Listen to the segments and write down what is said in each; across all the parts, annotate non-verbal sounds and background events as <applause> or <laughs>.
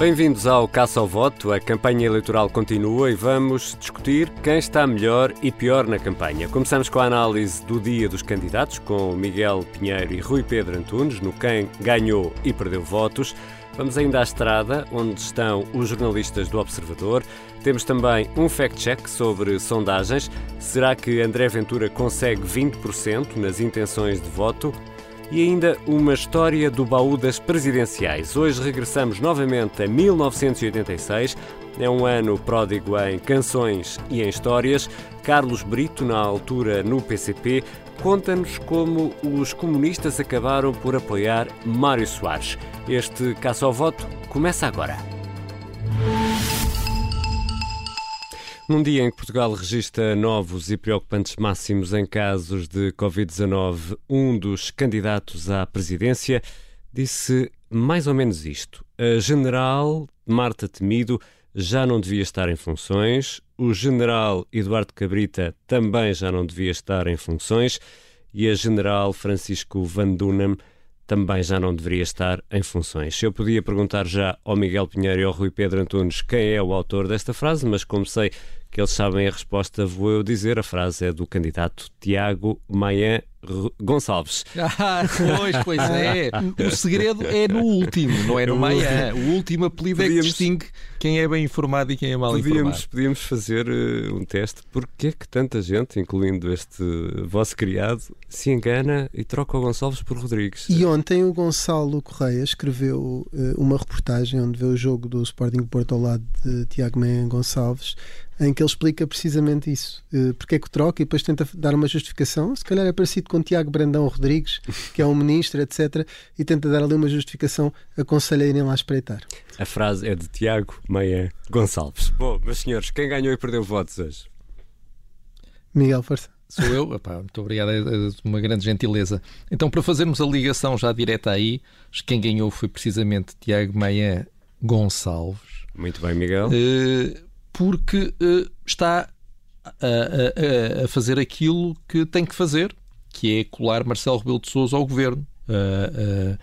Bem-vindos ao Caça ao Voto. A campanha eleitoral continua e vamos discutir quem está melhor e pior na campanha. Começamos com a análise do dia dos candidatos, com Miguel Pinheiro e Rui Pedro Antunes, no quem ganhou e perdeu votos. Vamos ainda à estrada, onde estão os jornalistas do Observador. Temos também um fact-check sobre sondagens. Será que André Ventura consegue 20% nas intenções de voto? E ainda uma história do baú das presidenciais. Hoje regressamos novamente a 1986. É um ano pródigo em canções e em histórias. Carlos Brito, na altura no PCP, conta-nos como os comunistas acabaram por apoiar Mário Soares. Este caça ao voto começa agora. Num dia em que Portugal registra novos e preocupantes máximos em casos de Covid-19, um dos candidatos à presidência disse mais ou menos isto. A general Marta Temido já não devia estar em funções, o general Eduardo Cabrita também já não devia estar em funções e a general Francisco Van Dunham também já não deveria estar em funções. Eu podia perguntar já ao Miguel Pinheiro e ao Rui Pedro Antunes quem é o autor desta frase, mas como sei que eles sabem a resposta, vou eu dizer. A frase é do candidato Tiago Maia Gonçalves. Ah, pois, pois é. <laughs> O segredo é no último, não é no Maia. O último apelido é que distingue quem é bem informado e quem é mal podíamos, informado. Podíamos fazer uh, um teste. Porquê é que tanta gente, incluindo este vosso criado, se engana e troca o Gonçalves por Rodrigues? E ontem o Gonçalo Correia escreveu uh, uma reportagem onde vê o jogo do Sporting Porto ao lado de Tiago Maia Gonçalves em que ele explica precisamente isso. Uh, porque é que troca e depois tenta dar uma justificação. Se calhar é parecido com Tiago Brandão Rodrigues, que é um ministro, etc. E tenta dar ali uma justificação, aconselha a irem lá espreitar. A frase é de Tiago Meia Gonçalves. Bom, meus senhores, quem ganhou e perdeu votos hoje? Miguel, força. Sou eu? Epá, muito obrigado, é, é uma grande gentileza. Então, para fazermos a ligação já direta aí, quem ganhou foi precisamente Tiago Meia Gonçalves. Muito bem, Miguel. Uh, porque uh, está a, a, a, fazer aquilo que tem que fazer, que é colar Marcelo Rebelo de Sousa ao governo. Uh, uh,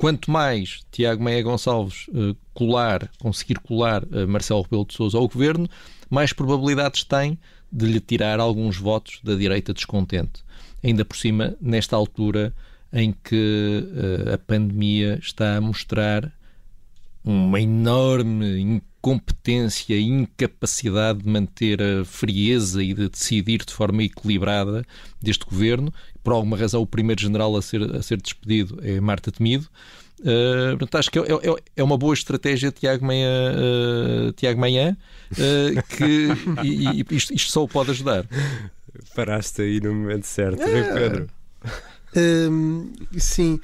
quanto mais Tiago Meia Gonçalves colar, conseguir colar Marcelo Rebelo de Sousa ao governo, mais probabilidades tem de lhe tirar alguns votos da direita descontente. Ainda por cima, nesta altura em que a pandemia está a mostrar uma enorme incompetência e incapacidade de manter a frieza e de decidir de forma equilibrada deste governo. Por alguma razão, o primeiro general a ser, a ser despedido é Marta Temido. Uh, portanto, acho que é, é, é, uma boa estratégia Tiago Manhã, uh, Tiago Manhã uh, que e, e isto, isto, só o pode ajudar. Paraste aí no momento certo, é. Pedro? Um, sim,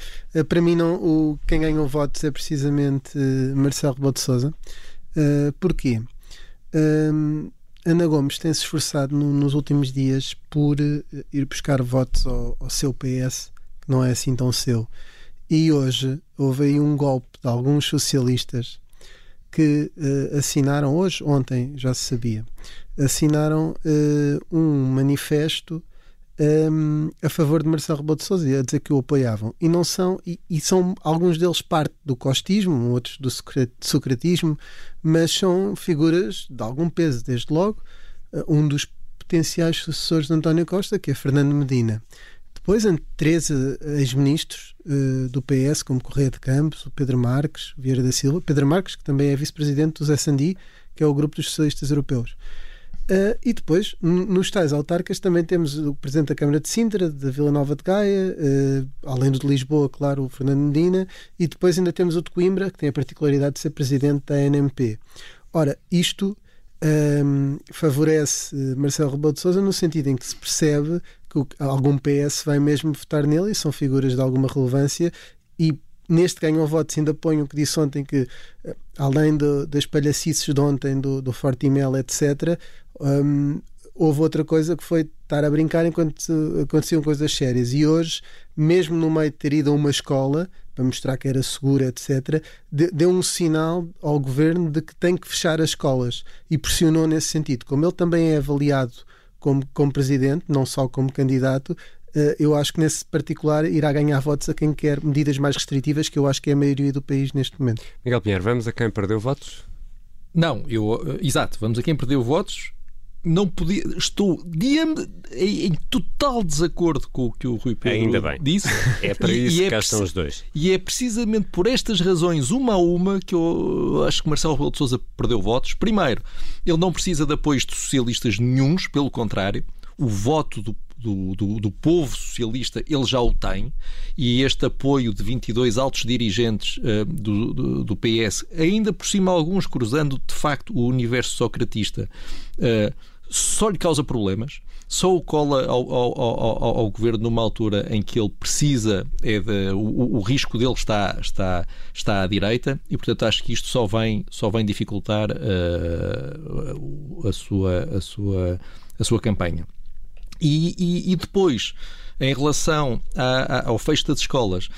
para mim não, o, quem ganhou votos é precisamente Marcelo Rebelo de Sousa. Uh, porquê? Uh, Ana Gomes tem se esforçado no, nos últimos dias por uh, ir buscar votos ao, ao, seu PS, que não é assim tão seu. E hoje houve aí um golpe de alguns socialistas que uh, assinaram, hoje, ontem já se sabia, assinaram um manifesto um, a favor de Marcelo Rebelo de Sousa a dizer que o apoiavam. E não são e, e, são alguns deles parte do costismo outros do socratismo mas são figuras de algum peso desde logo. Uh, um dos potenciais sucessores de António Costa que é Fernando Medina. Depois três ex-ministros uh, do PS como Correia de Campos o Pedro Marques Vieira da Silva. Pedro Marques que também é vice-presidente do SND que é o grupo dos socialistas europeus Uh, e depois, nos tais autarcas, também temos o Presidente da Câmara de Sintra, da Vila Nova de Gaia, uh, além do de Lisboa, claro, o Fernando Medina, e depois ainda temos o de Coimbra, que tem a particularidade de ser Presidente da NMP. Ora, isto ehm, favorece Marcelo Rebelo de Sousa no sentido em que se percebe que algum PS vai mesmo votar nele e são figuras de alguma relevância e neste ganham votos ainda ponho o que disse ontem que eh, além do, das palhacices de ontem do, do Forte Mel, etc um, houve outra coisa que foi estar a brincar enquanto aconteciam coisas sérias. E hoje, mesmo no meio de ter ido a uma escola para mostrar que era segura, etc., deu um sinal ao governo de que tem que fechar as escolas e pressionou nesse sentido. Como ele também é avaliado como, como presidente, não só como candidato, uh, eu acho que nesse particular irá ganhar votos a quem quer medidas mais restritivas, que eu acho que é a maioria do país neste momento. Miguel Pinheiro, vamos a quem perdeu votos? Não, eu, exato, vamos a quem perdeu votos não podia. Estou em, em, total desacordo com o que o Rui Pedro Ainda bem. disse. É para isso e é que cá estão os dois. E é precisamente por estas razões, uma a uma, que eu acho que Marcelo Rebelo de Sousa perdeu votos. Primeiro, ele não precisa de apoios de socialistas nenhums, pelo contrário. O voto do do, do, do, povo socialista, ele já o tem, e este apoio de 22 altos dirigentes uh, do, do, do, PS, ainda por cima alguns cruzando de facto o universo socratista, uh, só lhe causa problemas, só o cola ao, ao, ao, ao, governo numa altura em que ele precisa, é de, o, o, risco dele está, está, está à direita e, portanto, acho que isto só vem, só vem dificultar uh, a, sua, a, sua, a sua campanha. E, e, e depois, em relação a, a, ao fecho das escolas,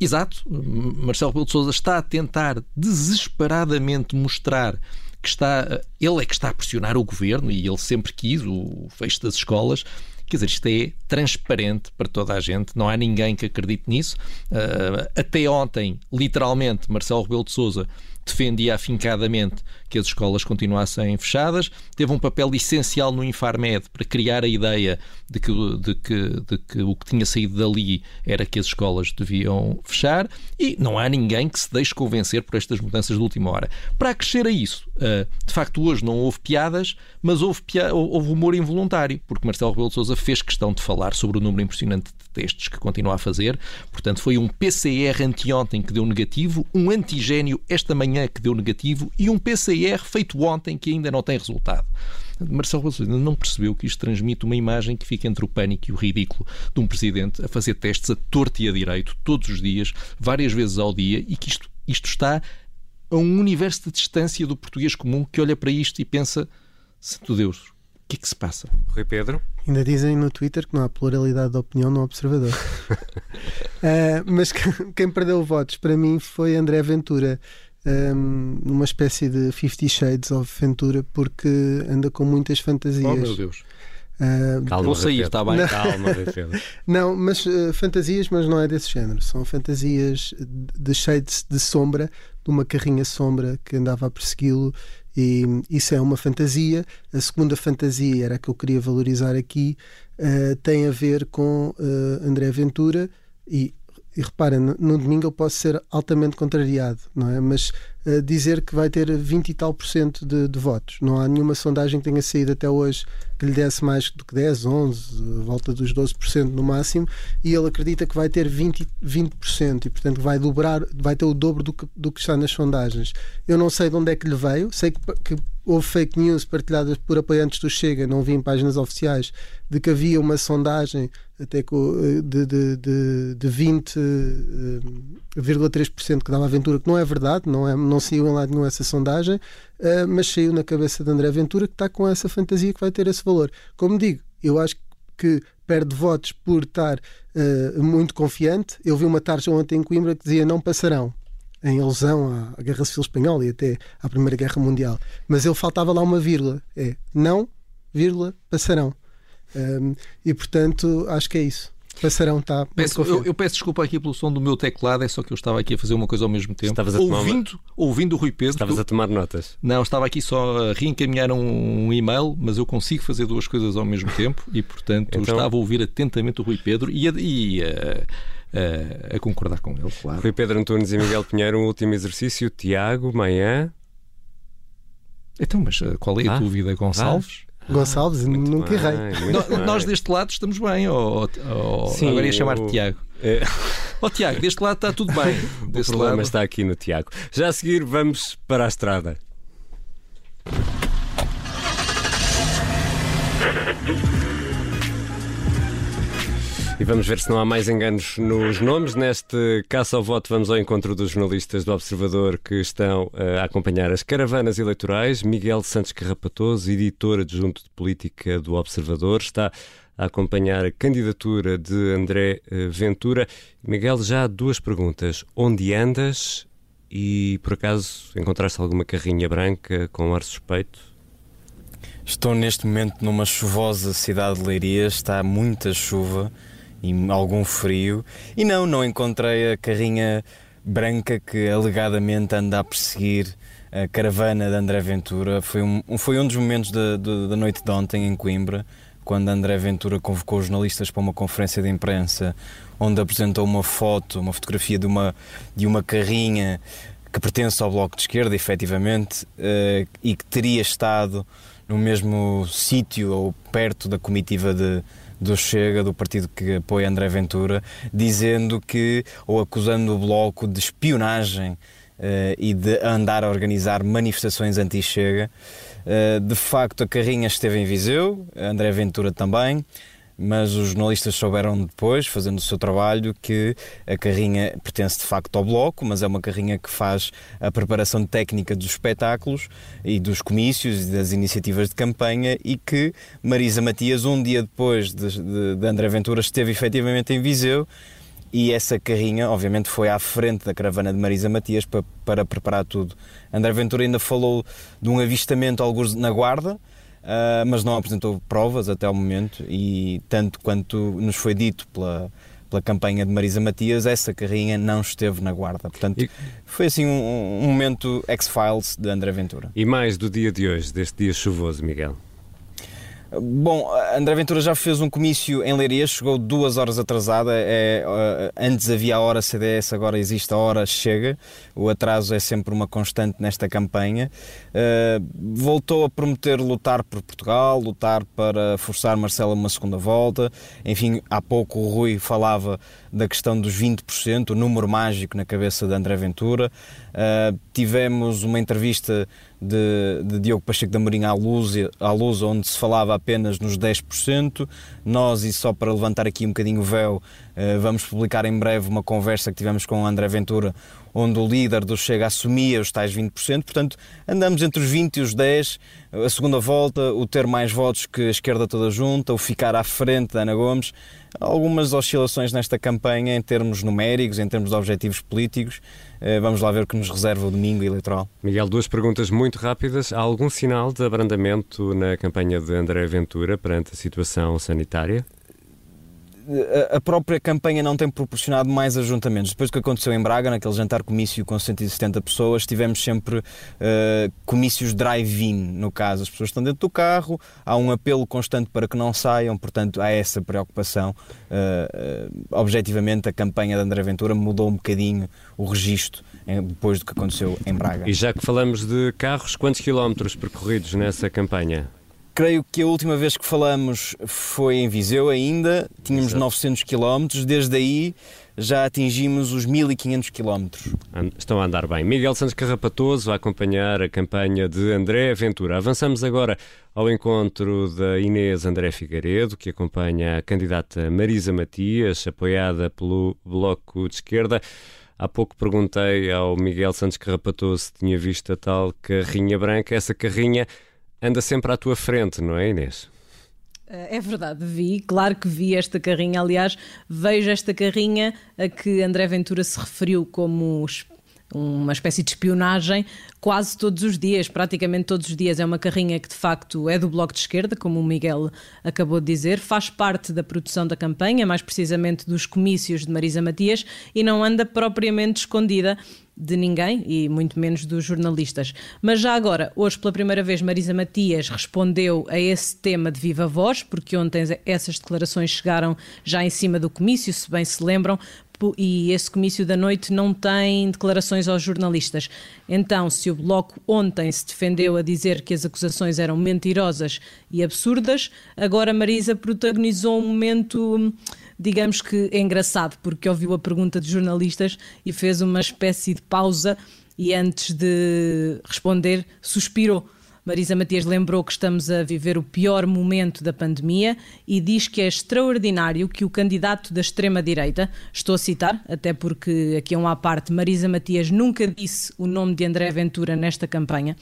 exato, Marcelo Rebelo de Sousa está a tentar desesperadamente mostrar que está, ele é que está a pressionar o governo e ele sempre quis o fecho das escolas. Quer dizer, isto é transparente para toda a gente, não há ninguém que acredite nisso. Uh, até ontem, literalmente, Marcelo Rebelo de Sousa defendia afincadamente que as escolas continuassem fechadas, teve um papel essencial no Infarmed para criar a ideia de que, de que, de que o que tinha saído dali era que as escolas deviam fechar e não há ninguém que se deixe convencer por estas mudanças de última hora. Para acrescer a isso, eh, de facto hoje não houve piadas, mas houve, houve humor involuntário, porque Marcelo Rebelo de Sousa fez questão de falar sobre o número impressionante de testes que continua a fazer. Portanto, foi um PCR anteontem que deu negativo, um antigênio esta manhã que deu negativo e um PCR feito ontem que ainda não tem resultado. Marcelo Rebelo não percebeu que isto transmite uma imagem que fica entre o pânico e o ridículo de um presidente a fazer testes a torto e a direito, todos os dias, várias vezes ao dia, e que isto, isto está a um universo de distância do português comum que olha para isto e pensa: Santo Deus, que é que se passa? Rui Pedro? Ainda dizem no Twitter que não há pluralidade de opinião no observador. uh, <laughs> mas quem perdeu votos para mim foi André Ventura um, numa espécie de Fifty Shades of Ventura, porque anda com muitas fantasias. Oh, meu Deus. Uh, Calma, Vou sair, está bem? Não. Calma, <laughs> não, mas uh, fantasias, mas não é desse género. São fantasias de shades de sombra, de uma carrinha sombra que andava a persegui-lo. E isso é uma fantasia. A segunda fantasia era a que eu queria valorizar aqui, uh, tem a ver com uh, André Ventura e e reparem, no, no, domingo eu posso ser altamente contrariado, não é? Mas uh, dizer que vai ter 20 e tal por cento de, de, votos. Não há nenhuma sondagem que tenha saído até hoje que lhe desse mais do que 10, 11, volta dos 12% no máximo, e ele acredita que vai ter 20, 20% e, portanto, vai dobrar, vai ter o dobro do que, do que está nas sondagens. Eu não sei de onde é que lhe veio, sei que, que houve fake news partilhadas por apoiantes do Chega, não vi em páginas oficiais, de que havia uma sondagem até de, de, de, de 20,3% eh, que dava a Ventura, que não é verdade, não, é, não saiu em lado nenhum essa sondagem, uh, mas saiu na cabeça de André Ventura que está com essa fantasia que vai ter esse valor. Como digo, eu acho que perde votos por estar uh, muito confiante. Eu vi uma tarja ontem em Coimbra que dizia não passarão em alusão à Guerra Civil Espanhola e até à Primeira Guerra Mundial. Mas ele faltava lá uma vírgula. É não, vírgula, passarão. Um, e portanto, acho que é isso. Passarão está. Peço, eu, eu, peço desculpa aqui pelo som do meu teclado, é só que eu estava aqui a fazer uma coisa ao mesmo tempo. Estavas a ouvindo, tomar... ouvindo o Rui Pedro. Estavas a tomar notas? Não, estava aqui só a reencaminhar um e-mail, mas eu consigo fazer duas coisas ao mesmo tempo e, portanto, então... estava a ouvir atentamente o Rui Pedro e a, e a a, a concordar com ele, claro. Rui Pedro Antunes e Miguel Pinheiro, um último exercício. Tiago, manhã. Então, mas eh, qual é a ah, dúvida, Gonçalves? Ah, Gonçalves, nunca errei. Nós deste lado estamos bem, ou, ou Sim, agora ia chamar-te Tiago. É... Oh, Tiago, deste lado está tudo bem. <laughs> o problema lado... está aqui no Tiago. Já a seguir, vamos para a estrada. E vamos ver se não há mais enganos nos nomes. Neste caça ao voto, vamos ao encontro dos jornalistas do Observador que estão uh, a acompanhar as caravanas eleitorais. Miguel Santos Carrapatoso, editor adjunto de política do Observador, está a acompanhar a candidatura de André uh, Ventura. Miguel, já há duas perguntas. Onde andas? E por acaso encontraste alguma carrinha branca com ar suspeito? Estou neste momento numa chuvosa cidade de Leiria, está muita chuva e algum frio. E não, não encontrei a carrinha branca que alegadamente anda a perseguir a caravana de André Ventura. Foi um, foi um dos momentos da, da noite de ontem em Coimbra, quando André Ventura convocou os jornalistas para uma conferência de imprensa onde apresentou uma foto, uma fotografia de uma, de uma carrinha que pertence ao Bloco de Esquerda, efetivamente, uh, e que teria estado no mesmo sítio ou perto da comitiva de, do Chega, do partido que apoia André Ventura, dizendo que, ou acusando o Bloco de espionagem uh, e de andar a organizar manifestações anti-Chega. Uh, de facto, a carrinha esteve em Viseu, André Ventura também mas os jornalistas souberam depois, fazendo o seu trabalho, que a carrinha pertence de facto ao Bloco, mas é uma carrinha que faz a preparação técnica dos espetáculos e dos comícios e das iniciativas de campanha e que Marisa Matias, um dia depois de, de, de André Ventura, esteve efetivamente em Viseu e essa carrinha, obviamente, foi à frente da caravana de Marisa Matias para, para preparar tudo. André Ventura ainda falou de um avistamento, alguns na Guarda, uh, mas não apresentou provas até ao momento e tanto quanto nos foi dito pela, pela campanha de Marisa Matias, essa carrinha não esteve na guarda. Portanto, e... foi assim um, um momento X-Files de André Ventura. E mais do dia de hoje, deste dia chuvoso, Miguel? Bom, André Ventura já fez um comício em Leiria, chegou duas horas atrasada. É, uh, antes havia a hora CDS, agora existe a hora chega. O atraso é sempre uma constante nesta campanha. Uh, voltou a prometer lutar por Portugal, lutar para forçar Marcelo a uma segunda volta. Enfim, há pouco o Rui falava da questão dos 20%, o número mágico na cabeça de André Ventura. Uh, tivemos uma entrevista de, de Diogo Pacheco da Marinha à luz, à luz, onde se falava apenas nos 10%. Nós, e só para levantar aqui um bocadinho o véu, uh, vamos publicar em breve uma conversa que tivemos com o André Ventura, onde o líder do Chega assumia os tais 20%. Portanto, andamos entre os 20 e os 10%. A segunda volta, o ter mais votos que a esquerda toda junta, o ficar à frente da Ana Gomes algumas oscilações nesta campanha em termos numéricos, em termos de objetivos políticos. Eh, vamos lá ver o que nos reserva o domingo eleitoral. Miguel, duas perguntas muito rápidas. Há algum sinal de abrandamento na campanha de André Ventura perante a situação sanitária? A própria campanha não tem proporcionado mais ajuntamentos. Depois do que aconteceu em Braga, naquele jantar comício com 170 pessoas, tivemos sempre uh, comícios drive-in, no caso. As pessoas estão dentro do carro, há um apelo constante para que não saiam, portanto, há essa preocupação. Uh, uh, objetivamente, a campanha de André Ventura mudou um bocadinho o registro depois do que aconteceu em Braga. E já que falamos de carros, quantos quilómetros percorridos nessa campanha? Creio que a última vez que falamos foi em Viseu ainda, tínhamos Exato. 900 km, desde aí já atingimos os 1500 km. Estão a andar bem. Miguel Santos Carrapatoso a acompanhar a campanha de André Ventura. Avançamos agora ao encontro da Inês André Figueiredo, que acompanha a candidata Marisa Matias, apoiada pelo Bloco de Esquerda. Há pouco perguntei ao Miguel Santos Carrapatoso se tinha visto a tal carrinha branca. Essa carrinha anda sempre à tua frente, não é, Inês? É verdade, vi, claro que vi esta carrinha. Aliás, vejo esta carrinha a que André Ventura se referiu como uma espécie de espionagem quase todos os dias, praticamente todos os dias. É uma carrinha que de facto é do Bloco de Esquerda, como o Miguel acabou de dizer, faz parte da produção da campanha, mais precisamente dos comícios de Marisa Matias, e não anda propriamente escondida de ninguém e muito menos dos jornalistas. Mas já agora, hoje pela primeira vez, Marisa Matias respondeu a esse tema de viva voz, porque ontem essas declarações chegaram já em cima do comício, se bem se lembram, e esse comício da noite não tem declarações aos jornalistas. Então, se o Bloco ontem se defendeu a dizer que as acusações eram mentirosas e absurdas, agora Marisa protagonizou um momento digamos que é engraçado, porque ouviu a pergunta de jornalistas e fez uma espécie de pausa e antes de responder suspirou. Marisa Matias lembrou que estamos a viver o pior momento da pandemia e diz que é extraordinário que o candidato da extrema-direita, estou a citar, até porque aqui é uma à parte, Marisa Matias nunca disse o nome de André Ventura nesta campanha,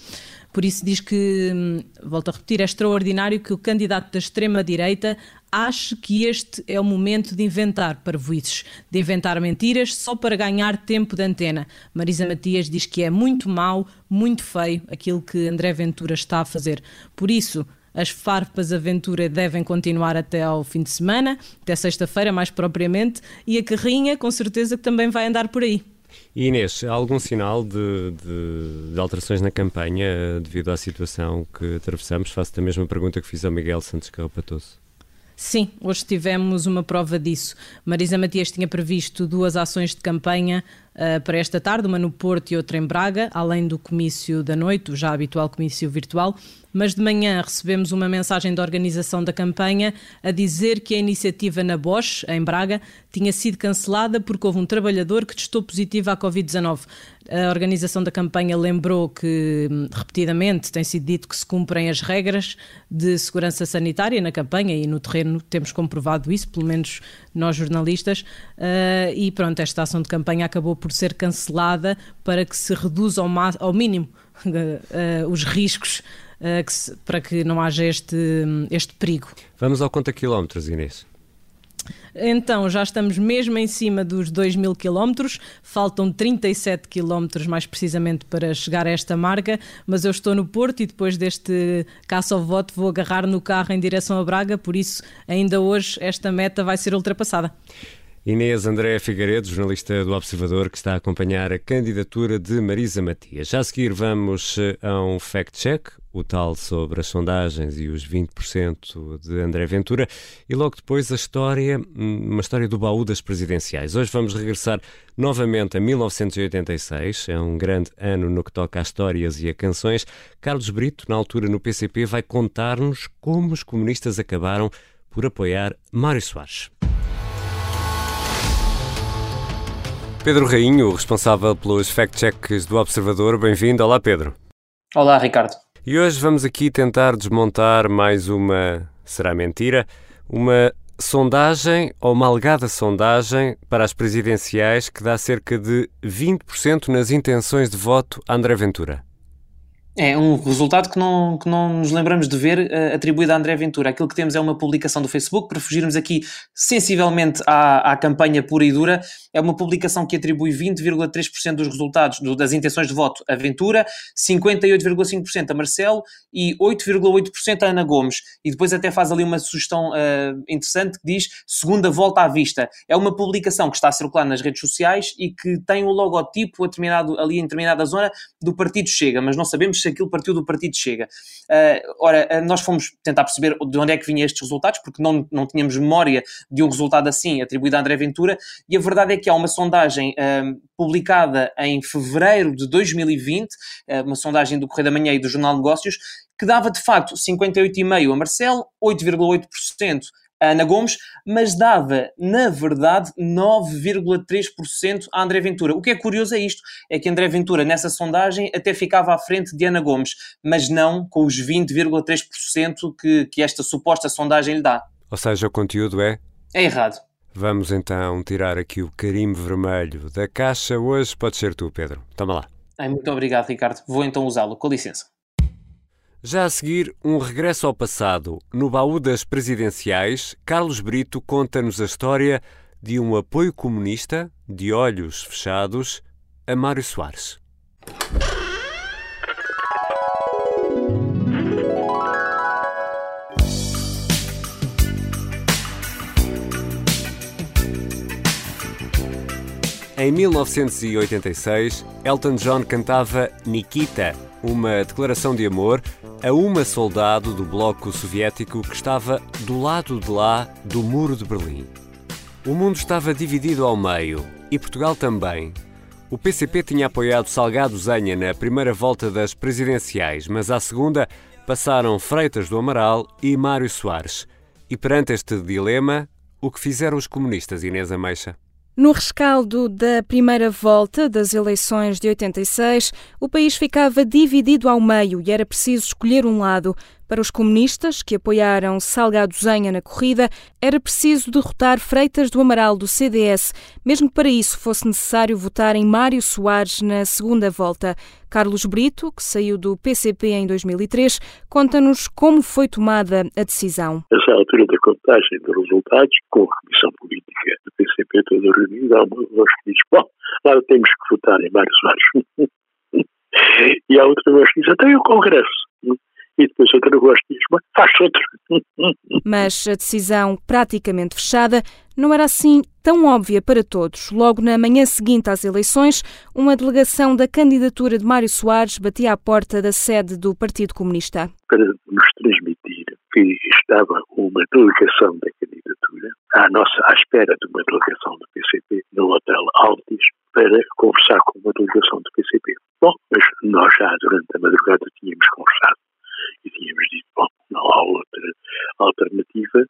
por isso diz que, hum, volto a repetir, é extraordinário que o candidato da extrema-direita ache que este é o momento de inventar parvoices, de inventar mentiras só para ganhar tempo de antena. Marisa Matias diz que é muito mau, muito feio aquilo que André Ventura está a fazer. Por isso, as farpas aventura devem continuar até ao fim de semana, até sexta-feira mais propriamente, e a carrinha com certeza que também vai andar por aí. E Inês, há algum sinal de, de, de, alterações na campanha eh, devido à situação que atravessamos? Faço-te a mesma pergunta que fiz ao Miguel Santos Carrapatoso. Sim, hoje tivemos uma prova disso. Marisa Matias tinha previsto duas ações de campanha uh, para esta tarde, uma no Porto e outra em Braga, além do comício da noite, o já habitual comício virtual. Mas de manhã recebemos uma mensagem da organização da campanha a dizer que a iniciativa na Bosch, em Braga, tinha sido cancelada porque houve um trabalhador que testou positivo à Covid-19. A organização da campanha lembrou que, repetidamente, tem sido dito que se cumprem as regras de segurança sanitária na campanha e no terreno temos comprovado isso, pelo menos nós jornalistas. Uh, e pronto, esta ação de campanha acabou por ser cancelada para que se reduza ao, ao mínimo uh, <laughs> os riscos. Uh, que se, para que não haja este, este perigo. Vamos ao conta quilómetros, Inês. Então, já estamos mesmo em cima dos 2 mil quilómetros, faltam 37 quilómetros mais precisamente para chegar a esta marca, mas eu estou no Porto e depois deste caça ao voto vou agarrar no carro em direção a Braga, por isso ainda hoje esta meta vai ser ultrapassada. Inês André Figueiredo, jornalista do Observador, que está a acompanhar a candidatura de Marisa Matias. Já a seguir vamos eh, a um fact-check, o tal sobre as sondagens e os 20% de André Ventura, e logo depois a história, hum, uma história do baú das presidenciais. Hoje vamos regressar novamente a 1986, é um grande ano no que toca a histórias e a canções. Carlos Brito, na altura no PCP, vai contar-nos como os comunistas acabaram por apoiar Mário Soares. Pedro Rainho, responsável pelos fact-checks do Observador. Bem-vindo. Olá, Pedro. Olá, Ricardo. E hoje vamos aqui tentar desmontar mais uma, será mentira, uma sondagem ou uma alegada sondagem para as presidenciais que dá cerca de 20% nas intenções de voto a André Ventura. É um resultado que não, que não nos lembramos de ver uh, atribuído a André Ventura. Aquilo que temos é uma publicação do Facebook, para fugirmos aqui sensivelmente à, à campanha pura e dura. É uma publicação que atribui 20,3% dos resultados do, das intenções de voto a Ventura, 58,5% a Marcelo e 8,8% a Ana Gomes. E depois até faz ali uma sugestão uh, interessante que diz segunda volta à vista. É uma publicação que está a circular nas redes sociais e que tem o logotipo ali em determinada zona do Partido Chega, mas não sabemos se aquilo partiu do Partido Chega. Uh, ora, uh, nós fomos tentar perceber de onde é que vinham estes resultados, porque não, não tínhamos memória de um resultado assim atribuído a André Ventura, e a verdade é que há uma sondagem uh, publicada em fevereiro de 2020, uma sondagem do Correio da Manhã e do Jornal Negócios, que dava de facto 58,5% a Marcelo, 8,8% a Ana Gomes, mas dava, na verdade, 9,3% a André Ventura. O que é curioso é isto, é que André Ventura, nessa sondagem, até ficava à frente de Ana Gomes, mas não com os 20,3% que, que esta suposta sondagem lhe dá. Ou seja, o conteúdo é? É errado. Vamos então tirar aqui o carimbo vermelho da caixa. Hoje pode ser tu, Pedro. Toma lá. Ai, muito obrigado, Ricardo. Vou então usá-lo. Com licença. Já a seguir, um regresso ao passado. No baú das presidenciais, Carlos Brito conta-nos a história de um apoio comunista, de olhos fechados, a Mário Soares. Em 1986, Elton John cantava Nikita, uma declaração de amor a uma soldado do bloco soviético que estava do lado de lá do Muro de Berlim. O mundo estava dividido ao meio e Portugal também. O PCP tinha apoiado Salgado Zenha na primeira volta das presidenciais, mas à segunda passaram Freitas do Amaral e Mário Soares. E perante este dilema, o que fizeram os comunistas, Inês Ameixa? No rescaldo da primeira volta das eleições de 86, o país ficava dividido ao meio e era preciso escolher um lado. Para os comunistas, que apoiaram Salgado Zenha na corrida, era preciso derrotar Freitas do Amaral do CDS, mesmo que para isso fosse necessário votar em Mário Soares na segunda volta. Carlos Brito, que saiu do PCP em 2003, conta-nos como foi tomada a decisão. Nessa altura da contagem dos resultados, com a Comissão Política do PCP toda reunida, há uma voz que diz: Bom, agora temos que votar em Mário Soares. <laughs> e há outra voz que diz: Até o Congresso e depois outra voz diz, faz outro. Mas a decisão praticamente fechada não era assim tão óbvia para todos. Logo na manhã seguinte às eleições, uma delegação da candidatura de Mário Soares batia à porta da sede do Partido Comunista. Para nos transmitir que estava uma delegação da candidatura à nossa à espera de uma delegação do PCP no Hotel Altis para conversar com uma delegação do PCP. Bom, mas nós já durante a madrugada tínhamos conversado tínhamos dito, bom, não há outra alternativa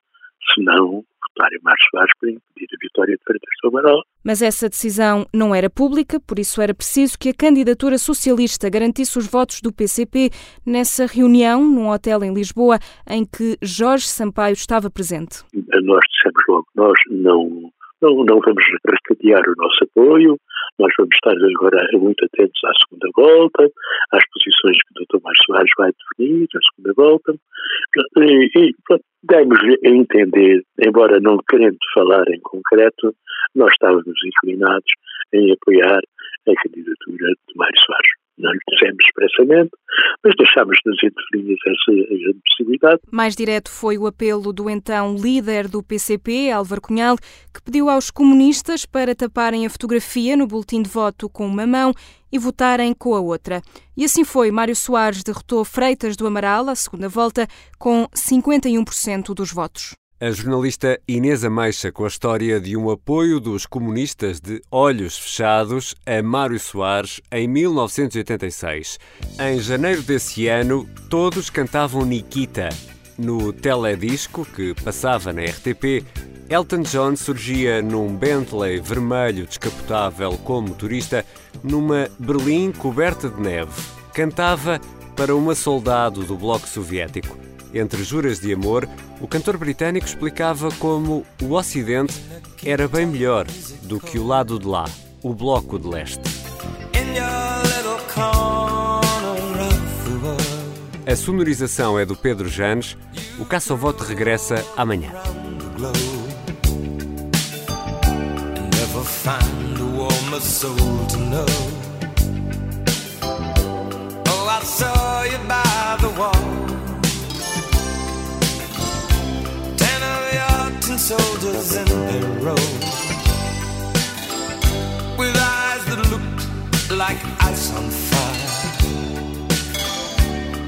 senão votar em Marcos Soares para impedir a vitória de do Amaral. Mas essa decisão não era pública, por isso era preciso que a candidatura socialista garantisse os votos do PCP nessa reunião num hotel em Lisboa em que Jorge Sampaio estava presente. Nós dissemos logo, nós não não, não vamos recatear o nosso apoio, nós vamos estar agora muito atentos à segunda volta, às posições que o Dr. Mário Soares vai definir, à segunda volta, e, e a entender, embora não querendo falar em concreto, nós estávamos inclinados em apoiar a candidatura de Mário Soares não lhe dissemos expressamente, mas deixámos nas entrelinhas essa, possibilidade. Mais direto foi o apelo do então líder do PCP, Álvaro Cunhal, que pediu aos comunistas para taparem a fotografia no boletim de voto com uma mão e votarem com a outra. E assim foi, Mário Soares derrotou Freitas do Amaral à segunda volta com 51% dos votos. A jornalista Inês Ameixa com a história de um apoio dos comunistas de olhos fechados a Mário Soares em 1986. Em janeiro desse ano, todos cantavam Nikita. No teledisco que passava na RTP, Elton John surgia num Bentley vermelho descapotável como motorista numa Berlim coberta de neve. Cantava para uma soldado do Bloco Soviético. Entre juras de amor, o cantor britânico explicava como o Ocidente era bem melhor do que o lado de lá, o Bloco de Leste. A sonorização é do Pedro Janes. O Caça ao Voto regressa amanhã. Oh, I saw you by ice on fire.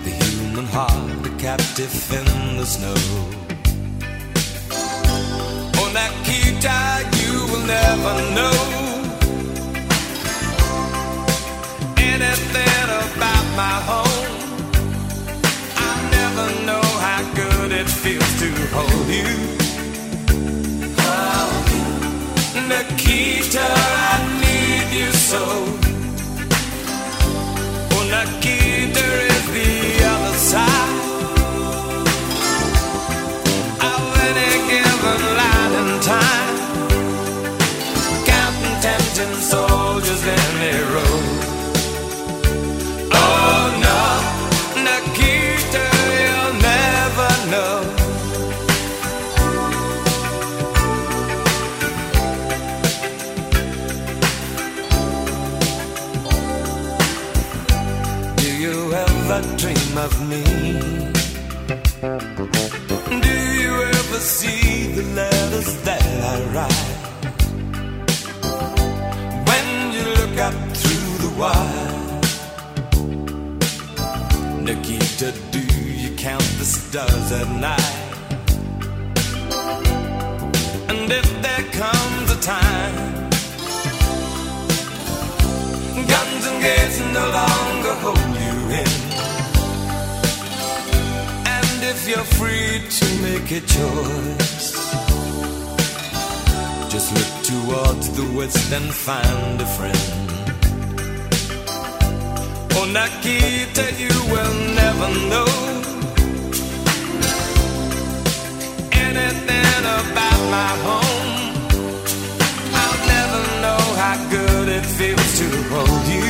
The human heart, a captive in the snow. Oh, on that key tag, you will never know anything about my home. I never know how good it feels to hold you. Nikita, I need you so. Oh, Nikita to hold you in. And if you're free to make a choice, just look towards the west and find a friend. Oh, Nakita, you will never know anything about my home. I'll never know how good it feels to hold you.